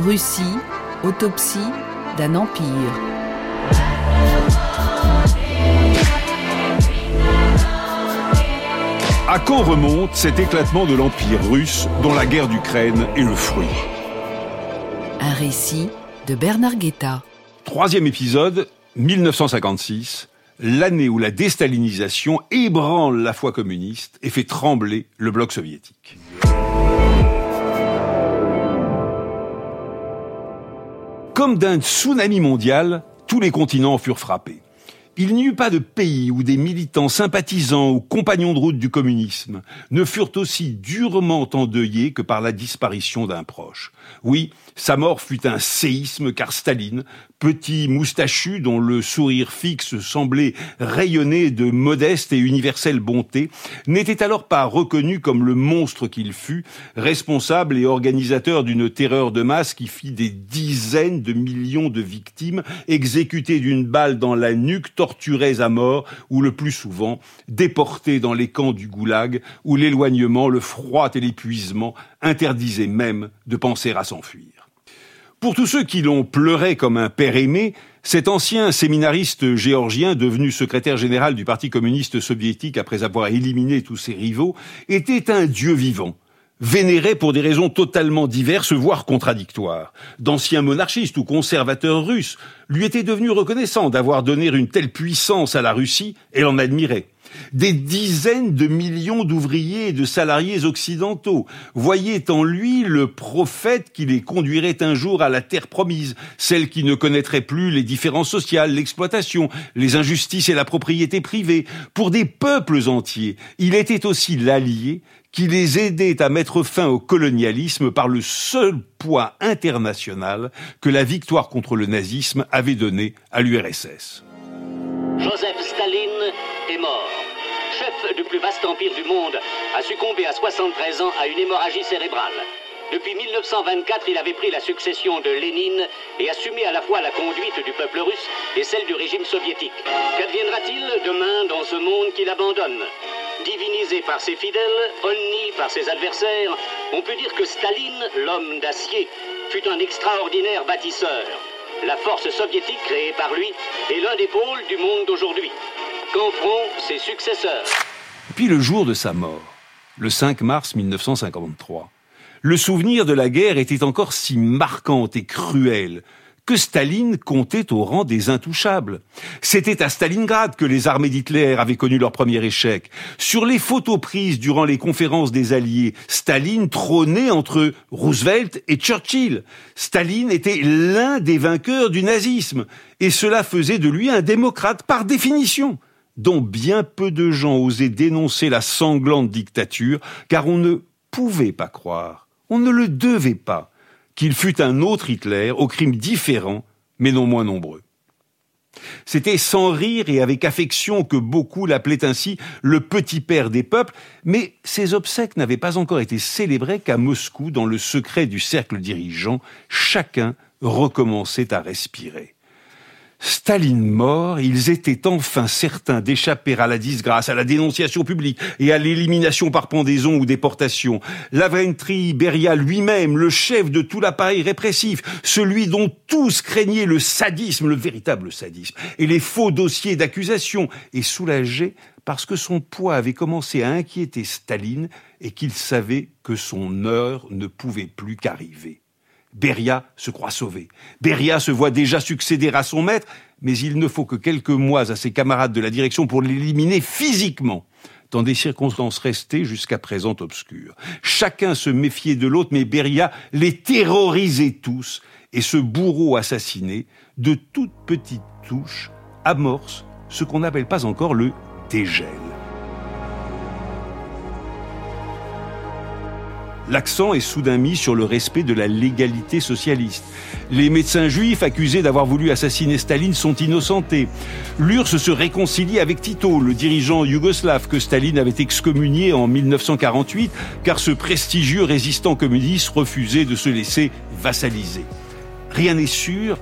Russie, autopsie d'un empire. À quand remonte cet éclatement de l'Empire russe dont la guerre d'Ukraine est le fruit? Un récit de Bernard Guetta. Troisième épisode, 1956, l'année où la déstalinisation ébranle la foi communiste et fait trembler le bloc soviétique. Comme d'un tsunami mondial, tous les continents furent frappés. Il n'y eut pas de pays où des militants sympathisants ou compagnons de route du communisme ne furent aussi durement endeuillés que par la disparition d'un proche. Oui, sa mort fut un séisme car Staline, petit moustachu dont le sourire fixe semblait rayonner de modeste et universelle bonté, n'était alors pas reconnu comme le monstre qu'il fut, responsable et organisateur d'une terreur de masse qui fit des dizaines de millions de victimes exécutées d'une balle dans la nuque, torturées à mort ou le plus souvent déportées dans les camps du goulag où l'éloignement, le froid et l'épuisement interdisaient même de penser à s'enfuir. Pour tous ceux qui l'ont pleuré comme un père aimé, cet ancien séminariste géorgien, devenu secrétaire général du Parti communiste soviétique après avoir éliminé tous ses rivaux, était un dieu vivant, vénéré pour des raisons totalement diverses, voire contradictoires. D'anciens monarchistes ou conservateurs russes lui étaient devenus reconnaissants d'avoir donné une telle puissance à la Russie et l'en admiraient. Des dizaines de millions d'ouvriers et de salariés occidentaux voyaient en lui le prophète qui les conduirait un jour à la terre promise, celle qui ne connaîtrait plus les différences sociales, l'exploitation, les injustices et la propriété privée. Pour des peuples entiers, il était aussi l'allié qui les aidait à mettre fin au colonialisme par le seul poids international que la victoire contre le nazisme avait donné à l'URSS. Joseph Staline est mort. Chef du plus vaste empire du monde, a succombé à 73 ans à une hémorragie cérébrale. Depuis 1924, il avait pris la succession de Lénine et assumé à la fois la conduite du peuple russe et celle du régime soviétique. Qu'adviendra-t-il demain dans ce monde qu'il abandonne? Divinisé par ses fidèles, honni par ses adversaires, on peut dire que Staline, l'homme d'acier, fut un extraordinaire bâtisseur. La force soviétique créée par lui est l'un des pôles du monde d'aujourd'hui. Qu'en feront ses successeurs? Puis le jour de sa mort, le 5 mars 1953, le souvenir de la guerre était encore si marquant et cruel que Staline comptait au rang des intouchables. C'était à Stalingrad que les armées d'Hitler avaient connu leur premier échec. Sur les photos prises durant les conférences des Alliés, Staline trônait entre Roosevelt et Churchill. Staline était l'un des vainqueurs du nazisme, et cela faisait de lui un démocrate par définition dont bien peu de gens osaient dénoncer la sanglante dictature, car on ne pouvait pas croire, on ne le devait pas, qu'il fût un autre Hitler aux crimes différents, mais non moins nombreux. C'était sans rire et avec affection que beaucoup l'appelaient ainsi le petit père des peuples, mais ses obsèques n'avaient pas encore été célébrées qu'à Moscou, dans le secret du cercle dirigeant, chacun recommençait à respirer. Staline mort, ils étaient enfin certains d'échapper à la disgrâce, à la dénonciation publique et à l'élimination par pendaison ou déportation. Lavrentry Beria lui-même, le chef de tout l'appareil répressif, celui dont tous craignaient le sadisme, le véritable sadisme, et les faux dossiers d'accusation, est soulagé parce que son poids avait commencé à inquiéter Staline et qu'il savait que son heure ne pouvait plus qu'arriver. Beria se croit sauvé. Beria se voit déjà succéder à son maître, mais il ne faut que quelques mois à ses camarades de la direction pour l'éliminer physiquement dans des circonstances restées jusqu'à présent obscures. Chacun se méfiait de l'autre, mais Beria les terrorisait tous, et ce bourreau assassiné, de toutes petites touches, amorce ce qu'on n'appelle pas encore le dégel. L'accent est soudain mis sur le respect de la légalité socialiste. Les médecins juifs accusés d'avoir voulu assassiner Staline sont innocentés. L'URSS se réconcilie avec Tito, le dirigeant yougoslave que Staline avait excommunié en 1948 car ce prestigieux résistant communiste refusait de se laisser vassaliser. Rien n'est sûr,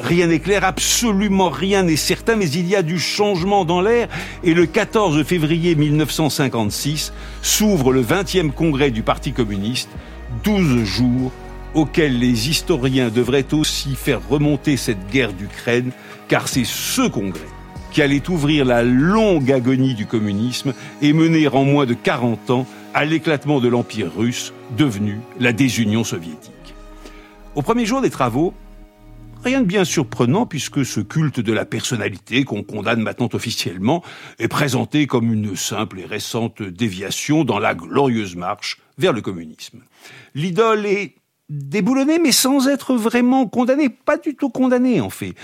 Rien n'est clair, absolument rien n'est certain, mais il y a du changement dans l'air et le 14 février 1956 s'ouvre le 20e congrès du Parti communiste, 12 jours auquel les historiens devraient aussi faire remonter cette guerre d'Ukraine, car c'est ce congrès qui allait ouvrir la longue agonie du communisme et mener en moins de 40 ans à l'éclatement de l'Empire russe, devenu la désunion soviétique. Au premier jour des travaux, Rien de bien surprenant puisque ce culte de la personnalité qu'on condamne maintenant officiellement est présenté comme une simple et récente déviation dans la glorieuse marche vers le communisme. L'idole est déboulonnée mais sans être vraiment condamnée, pas du tout condamnée en fait.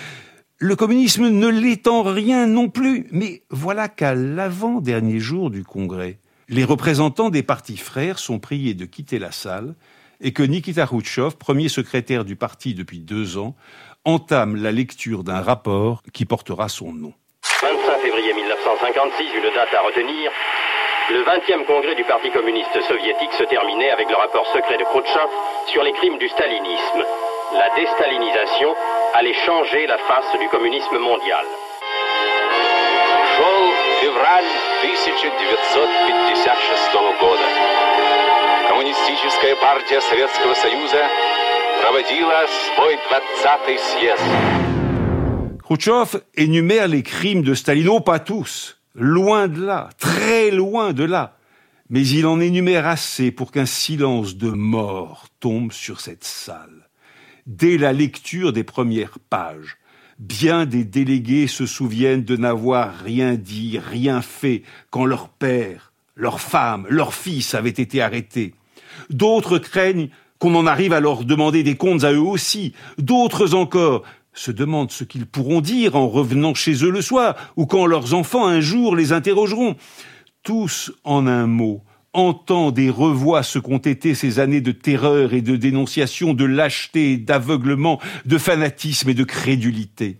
Le communisme ne l'est en rien non plus, mais voilà qu'à l'avant-dernier jour du Congrès, les représentants des partis frères sont priés de quitter la salle et que Nikita Khrouchtchev, premier secrétaire du parti depuis deux ans, entame la lecture d'un rapport qui portera son nom. 25 février 1956, une date à retenir. Le 20e congrès du Parti communiste soviétique se terminait avec le rapport secret de Khrouchtchev sur les crimes du stalinisme. La déstalinisation allait changer la face du communisme mondial. Шел февраль 1956 года. Коммунистическая партия Советского Союза проводила свой 20-й съезд. Khrouchtchev énumère les crimes de Staline, oh, pas tous, loin de là, très loin de là. Mais il en énumère assez pour qu'un silence de mort tombe sur cette salle. Dès la lecture des premières pages, bien des délégués se souviennent de n'avoir rien dit, rien fait quand leur père, leur femme, leur fils avaient été arrêtés. D'autres craignent qu'on en arrive à leur demander des comptes à eux aussi. D'autres encore se demandent ce qu'ils pourront dire en revenant chez eux le soir, ou quand leurs enfants un jour les interrogeront. Tous, en un mot, entendent et revoient ce qu'ont été ces années de terreur et de dénonciation, de lâcheté, d'aveuglement, de fanatisme et de crédulité.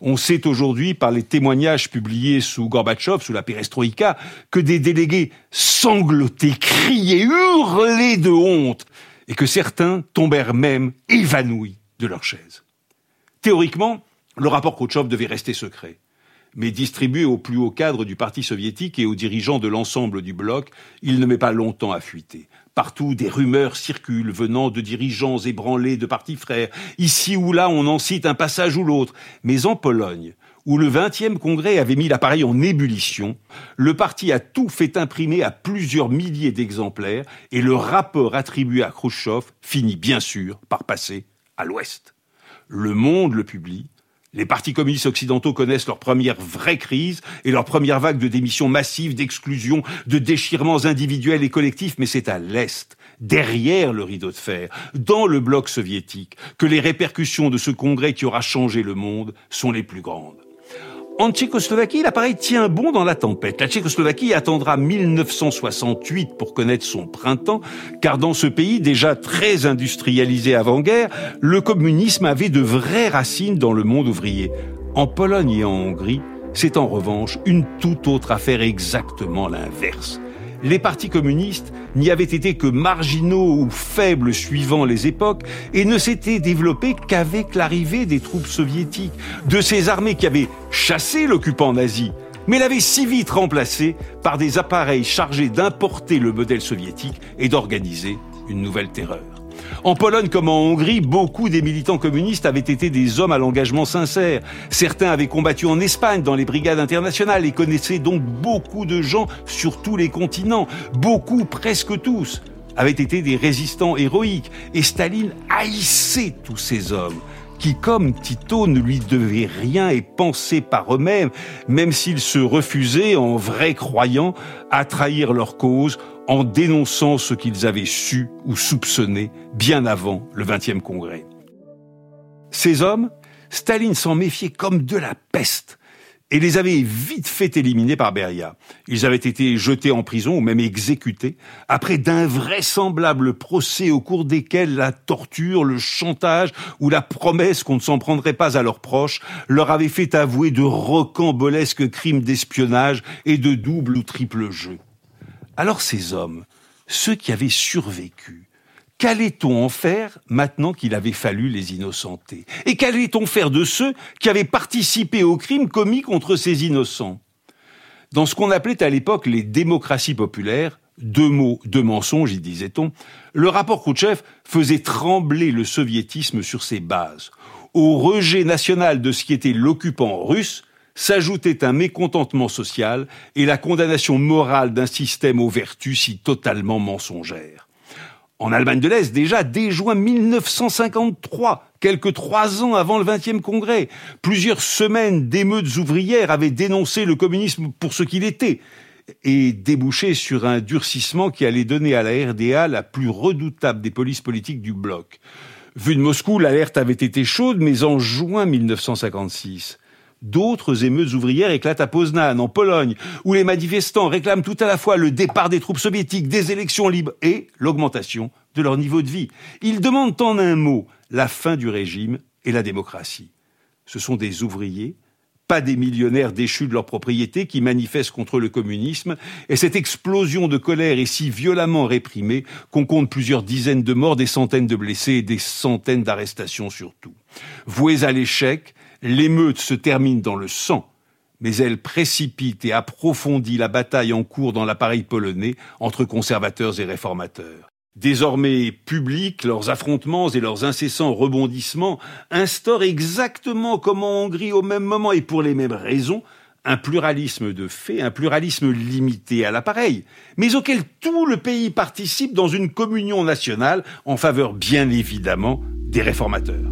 On sait aujourd'hui, par les témoignages publiés sous Gorbatchev, sous la perestroïka, que des délégués sanglotaient, criaient, hurlaient de honte, et que certains tombèrent même évanouis de leur chaise. Théoriquement, le rapport Khrouchtchev devait rester secret, mais distribué au plus haut cadre du Parti soviétique et aux dirigeants de l'ensemble du bloc, il ne met pas longtemps à fuiter. Partout, des rumeurs circulent venant de dirigeants ébranlés de partis frères. Ici ou là, on en cite un passage ou l'autre. Mais en Pologne, où le 20e congrès avait mis l'appareil en ébullition, le parti a tout fait imprimer à plusieurs milliers d'exemplaires et le rapport attribué à Khrouchtchev finit bien sûr par passer à l'Ouest. Le Monde le publie, les partis communistes occidentaux connaissent leur première vraie crise et leur première vague de démissions massives, d'exclusions, de déchirements individuels et collectifs, mais c'est à l'Est, derrière le rideau de fer, dans le bloc soviétique, que les répercussions de ce congrès qui aura changé le monde sont les plus grandes. En Tchécoslovaquie, l'appareil tient bon dans la tempête. La Tchécoslovaquie attendra 1968 pour connaître son printemps, car dans ce pays déjà très industrialisé avant-guerre, le communisme avait de vraies racines dans le monde ouvrier. En Pologne et en Hongrie, c'est en revanche une toute autre affaire exactement l'inverse les partis communistes n'y avaient été que marginaux ou faibles suivant les époques et ne s'étaient développés qu'avec l'arrivée des troupes soviétiques, de ces armées qui avaient chassé l'occupant nazi, mais l'avaient si vite remplacé par des appareils chargés d'importer le modèle soviétique et d'organiser une nouvelle terreur. En Pologne comme en Hongrie, beaucoup des militants communistes avaient été des hommes à l'engagement sincère. Certains avaient combattu en Espagne dans les brigades internationales et connaissaient donc beaucoup de gens sur tous les continents. Beaucoup, presque tous, avaient été des résistants héroïques. Et Staline haïssait tous ces hommes qui, comme Tito, ne lui devaient rien et pensaient par eux-mêmes, même s'ils se refusaient, en vrais croyants, à trahir leur cause en dénonçant ce qu'ils avaient su ou soupçonné bien avant le 20e congrès. Ces hommes, Staline s'en méfiait comme de la peste et les avait vite fait éliminer par Beria. Ils avaient été jetés en prison ou même exécutés après d'invraisemblables procès au cours desquels la torture, le chantage ou la promesse qu'on ne s'en prendrait pas à leurs proches leur avait fait avouer de rocambolesques crimes d'espionnage et de double ou triple jeu. Alors ces hommes, ceux qui avaient survécu, qu'allait-on en faire maintenant qu'il avait fallu les innocenter? Et qu'allait-on faire de ceux qui avaient participé aux crimes commis contre ces innocents? Dans ce qu'on appelait à l'époque les démocraties populaires, deux mots, deux mensonges, y disait-on, le rapport Khrouchtchev faisait trembler le soviétisme sur ses bases. Au rejet national de ce qui était l'occupant russe s'ajoutait un mécontentement social et la condamnation morale d'un système aux vertus si totalement mensongère. En Allemagne de l'Est, déjà dès juin 1953, quelques trois ans avant le 20e congrès, plusieurs semaines d'émeutes ouvrières avaient dénoncé le communisme pour ce qu'il était et débouché sur un durcissement qui allait donner à la RDA la plus redoutable des polices politiques du bloc. Vu de Moscou, l'alerte avait été chaude, mais en juin 1956, d'autres émeutes ouvrières éclatent à Poznan, en Pologne, où les manifestants réclament tout à la fois le départ des troupes soviétiques, des élections libres et l'augmentation de leur niveau de vie. Ils demandent en un mot la fin du régime et la démocratie. Ce sont des ouvriers pas des millionnaires déchus de leur propriété qui manifestent contre le communisme, et cette explosion de colère est si violemment réprimée qu'on compte plusieurs dizaines de morts, des centaines de blessés et des centaines d'arrestations surtout. Vouées à l'échec, l'émeute se termine dans le sang, mais elle précipite et approfondit la bataille en cours dans l'appareil polonais entre conservateurs et réformateurs. Désormais publics, leurs affrontements et leurs incessants rebondissements instaurent exactement comme en Hongrie au même moment et pour les mêmes raisons un pluralisme de faits, un pluralisme limité à l'appareil, mais auquel tout le pays participe dans une communion nationale en faveur bien évidemment des réformateurs.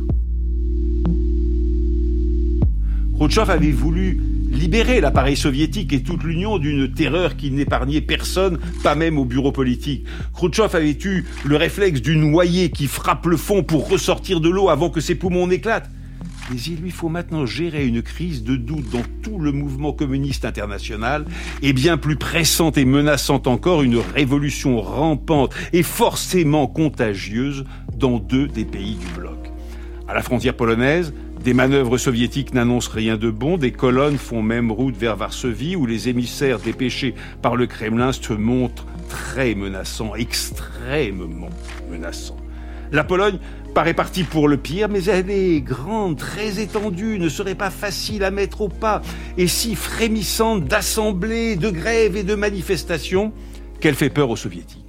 Khrouchtchev avait voulu libérer l'appareil soviétique et toute l'Union d'une terreur qui n'épargnait personne, pas même au bureau politique. Khrouchtchev avait eu le réflexe du noyé qui frappe le fond pour ressortir de l'eau avant que ses poumons n'éclatent. Mais il lui faut maintenant gérer une crise de doute dans tout le mouvement communiste international, et bien plus pressante et menaçante encore, une révolution rampante et forcément contagieuse dans deux des pays du bloc. À la frontière polonaise, des manœuvres soviétiques n'annoncent rien de bon, des colonnes font même route vers Varsovie, où les émissaires dépêchés par le Kremlin se montrent très menaçants, extrêmement menaçants. La Pologne paraît partie pour le pire, mais elle est grande, très étendue, ne serait pas facile à mettre au pas, et si frémissante d'assemblées, de grèves et de manifestations qu'elle fait peur aux soviétiques.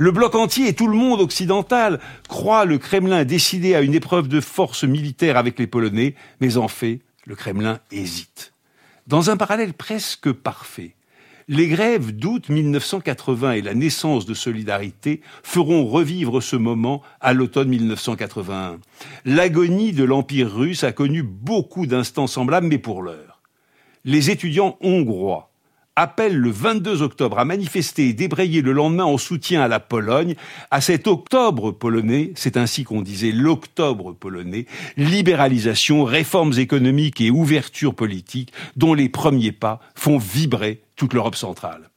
Le bloc entier et tout le monde occidental croit le Kremlin décidé à une épreuve de force militaire avec les Polonais, mais en fait, le Kremlin hésite. Dans un parallèle presque parfait, les grèves d'août 1980 et la naissance de Solidarité feront revivre ce moment à l'automne 1981. L'agonie de l'Empire russe a connu beaucoup d'instants semblables, mais pour l'heure. Les étudiants hongrois appelle le 22 octobre à manifester et débrayer le lendemain en soutien à la Pologne, à cet octobre polonais, c'est ainsi qu'on disait l'octobre polonais, libéralisation, réformes économiques et ouverture politique dont les premiers pas font vibrer toute l'Europe centrale.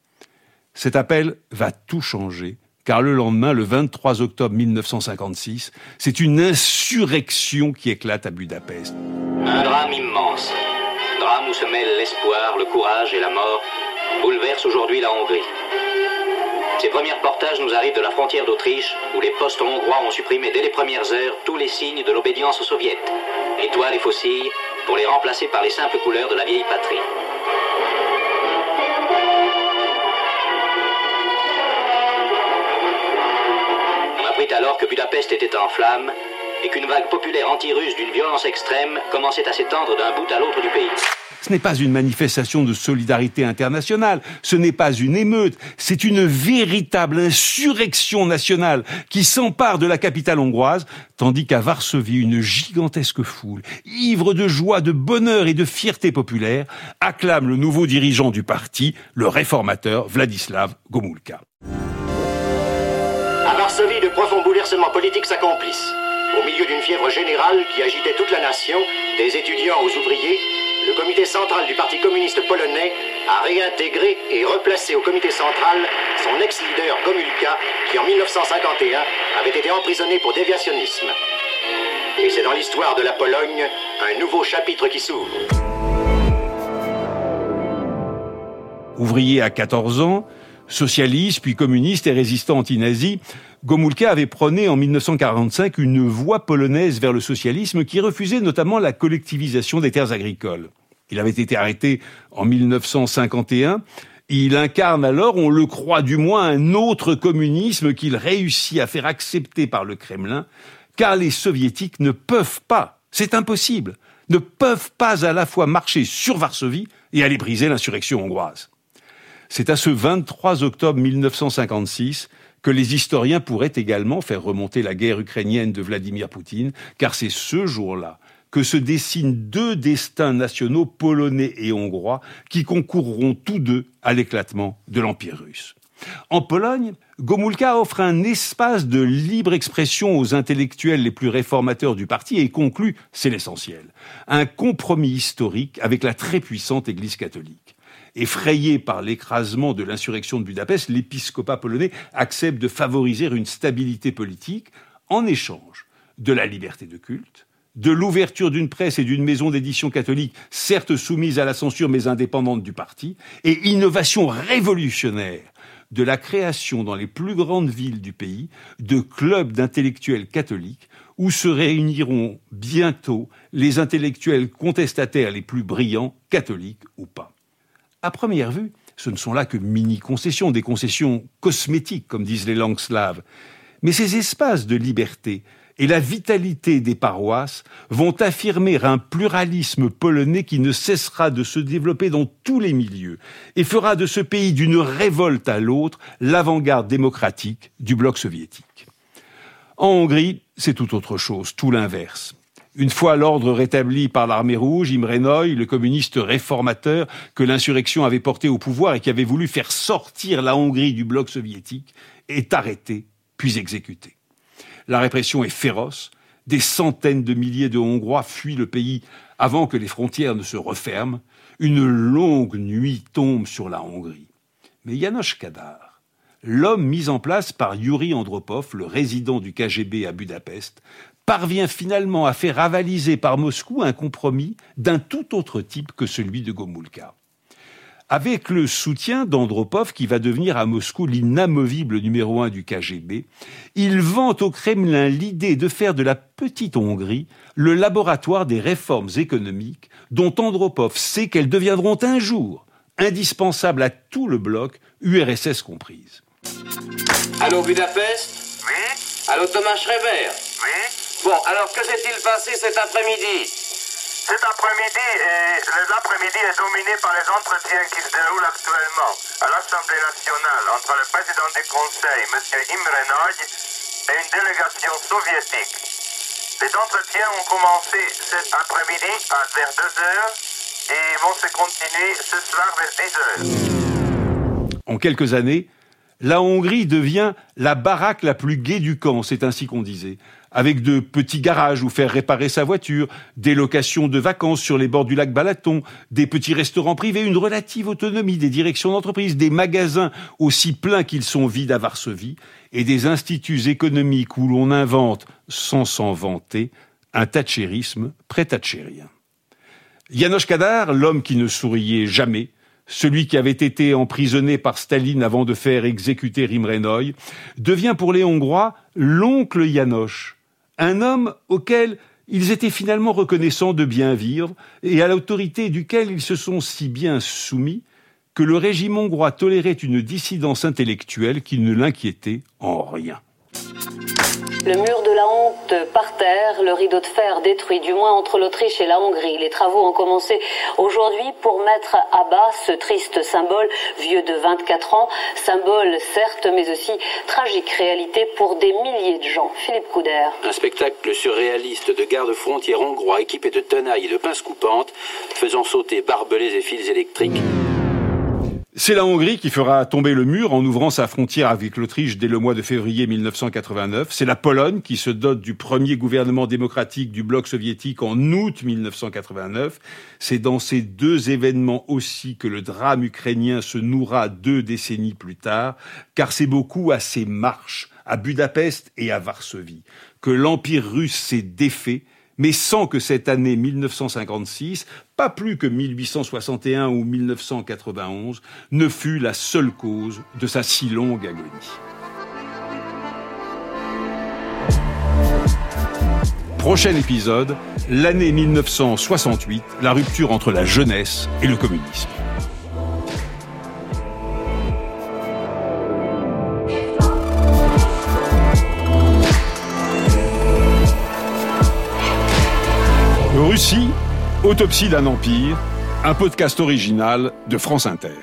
Cet appel va tout changer car le lendemain, le 23 octobre 1956, c'est une insurrection qui éclate à Budapest. Un drame immense. Drame où se mêlent l'espoir, le courage et la mort bouleverse aujourd'hui la Hongrie. Ces premiers reportages nous arrivent de la frontière d'Autriche, où les postes hongrois ont supprimé dès les premières heures tous les signes de l'obédience aux soviets, étoiles et faucilles, pour les remplacer par les simples couleurs de la vieille patrie. On apprit alors que Budapest était en flammes et qu'une vague populaire anti-russe d'une violence extrême commençait à s'étendre d'un bout à l'autre du pays. Ce n'est pas une manifestation de solidarité internationale, ce n'est pas une émeute, c'est une véritable insurrection nationale qui s'empare de la capitale hongroise, tandis qu'à Varsovie, une gigantesque foule, ivre de joie, de bonheur et de fierté populaire, acclame le nouveau dirigeant du parti, le réformateur Vladislav Gomulka. À Varsovie, de profonds bouleversements politiques s'accomplissent. Au milieu d'une fièvre générale qui agitait toute la nation, des étudiants aux ouvriers, le comité central du Parti communiste polonais a réintégré et replacé au comité central son ex-leader Gomulka, qui en 1951 avait été emprisonné pour déviationnisme. Et c'est dans l'histoire de la Pologne un nouveau chapitre qui s'ouvre. Ouvrier à 14 ans, socialiste puis communiste et résistant anti-nazi, Gomulka avait prôné en 1945 une voie polonaise vers le socialisme qui refusait notamment la collectivisation des terres agricoles. Il avait été arrêté en 1951 Il incarne alors, on le croit du moins, un autre communisme qu'il réussit à faire accepter par le Kremlin, car les soviétiques ne peuvent pas, c'est impossible, ne peuvent pas à la fois marcher sur Varsovie et aller briser l'insurrection hongroise. C'est à ce 23 octobre 1956 que les historiens pourraient également faire remonter la guerre ukrainienne de Vladimir Poutine, car c'est ce jour-là que se dessinent deux destins nationaux polonais et hongrois qui concourront tous deux à l'éclatement de l'Empire russe. En Pologne, Gomulka offre un espace de libre expression aux intellectuels les plus réformateurs du parti et conclut, c'est l'essentiel, un compromis historique avec la très puissante Église catholique. Effrayé par l'écrasement de l'insurrection de Budapest, l'épiscopat polonais accepte de favoriser une stabilité politique en échange de la liberté de culte, de l'ouverture d'une presse et d'une maison d'édition catholique, certes soumise à la censure mais indépendante du parti, et innovation révolutionnaire de la création dans les plus grandes villes du pays de clubs d'intellectuels catholiques où se réuniront bientôt les intellectuels contestataires les plus brillants, catholiques ou pas. À première vue, ce ne sont là que mini-concessions, des concessions cosmétiques, comme disent les langues slaves. Mais ces espaces de liberté et la vitalité des paroisses vont affirmer un pluralisme polonais qui ne cessera de se développer dans tous les milieux et fera de ce pays d'une révolte à l'autre l'avant-garde démocratique du bloc soviétique. En Hongrie, c'est tout autre chose, tout l'inverse. Une fois l'ordre rétabli par l'armée rouge, Imre Noy, le communiste réformateur que l'insurrection avait porté au pouvoir et qui avait voulu faire sortir la Hongrie du bloc soviétique, est arrêté puis exécuté. La répression est féroce. Des centaines de milliers de Hongrois fuient le pays avant que les frontières ne se referment. Une longue nuit tombe sur la Hongrie. Mais Janos Kadar, l'homme mis en place par Yuri Andropov, le résident du KGB à Budapest, parvient finalement à faire avaliser par Moscou un compromis d'un tout autre type que celui de Gomulka. Avec le soutien d'Andropov, qui va devenir à Moscou l'inamovible numéro un du KGB, il vante au Kremlin l'idée de faire de la petite Hongrie le laboratoire des réformes économiques dont Andropov sait qu'elles deviendront un jour indispensables à tout le bloc, URSS comprise. Allô Budapest? Oui. Allô Thomas Schreiber? Oui Bon, alors que s'est-il passé cet après-midi? Cet après-midi l'après-midi est dominé par les entretiens qui se déroulent actuellement à l'Assemblée nationale entre le président du Conseil, M. Imre Nagy, et une délégation soviétique. Les entretiens ont commencé cet après-midi vers 2 heures et vont se continuer ce soir vers 10 heures. En quelques années, la Hongrie devient la baraque la plus gaie du camp, c'est ainsi qu'on disait avec de petits garages où faire réparer sa voiture, des locations de vacances sur les bords du lac Balaton, des petits restaurants privés, une relative autonomie des directions d'entreprise, des magasins aussi pleins qu'ils sont vides à Varsovie, et des instituts économiques où l'on invente, sans s'en vanter, un thatchérisme pré-thatchérien. Janos Kadar, l'homme qui ne souriait jamais, celui qui avait été emprisonné par Staline avant de faire exécuter Rimrenoy, devient pour les Hongrois l'oncle Janos, un homme auquel ils étaient finalement reconnaissants de bien vivre et à l'autorité duquel ils se sont si bien soumis que le régime hongrois tolérait une dissidence intellectuelle qui ne l'inquiétait en rien. Le mur de la honte par terre, le rideau de fer détruit, du moins entre l'Autriche et la Hongrie. Les travaux ont commencé aujourd'hui pour mettre à bas ce triste symbole, vieux de 24 ans, symbole certes, mais aussi tragique réalité pour des milliers de gens. Philippe Couder. Un spectacle surréaliste de gardes-frontières hongrois équipés de tenailles et de pinces coupantes, faisant sauter barbelés et fils électriques. C'est la Hongrie qui fera tomber le mur en ouvrant sa frontière avec l'Autriche dès le mois de février 1989. C'est la Pologne qui se dote du premier gouvernement démocratique du bloc soviétique en août 1989. C'est dans ces deux événements aussi que le drame ukrainien se nourra deux décennies plus tard, car c'est beaucoup à ces marches, à Budapest et à Varsovie, que l'Empire russe s'est défait mais sans que cette année 1956, pas plus que 1861 ou 1991, ne fût la seule cause de sa si longue agonie. Prochain épisode, l'année 1968, la rupture entre la jeunesse et le communisme. Russie, autopsie d'un empire, un podcast original de France Inter.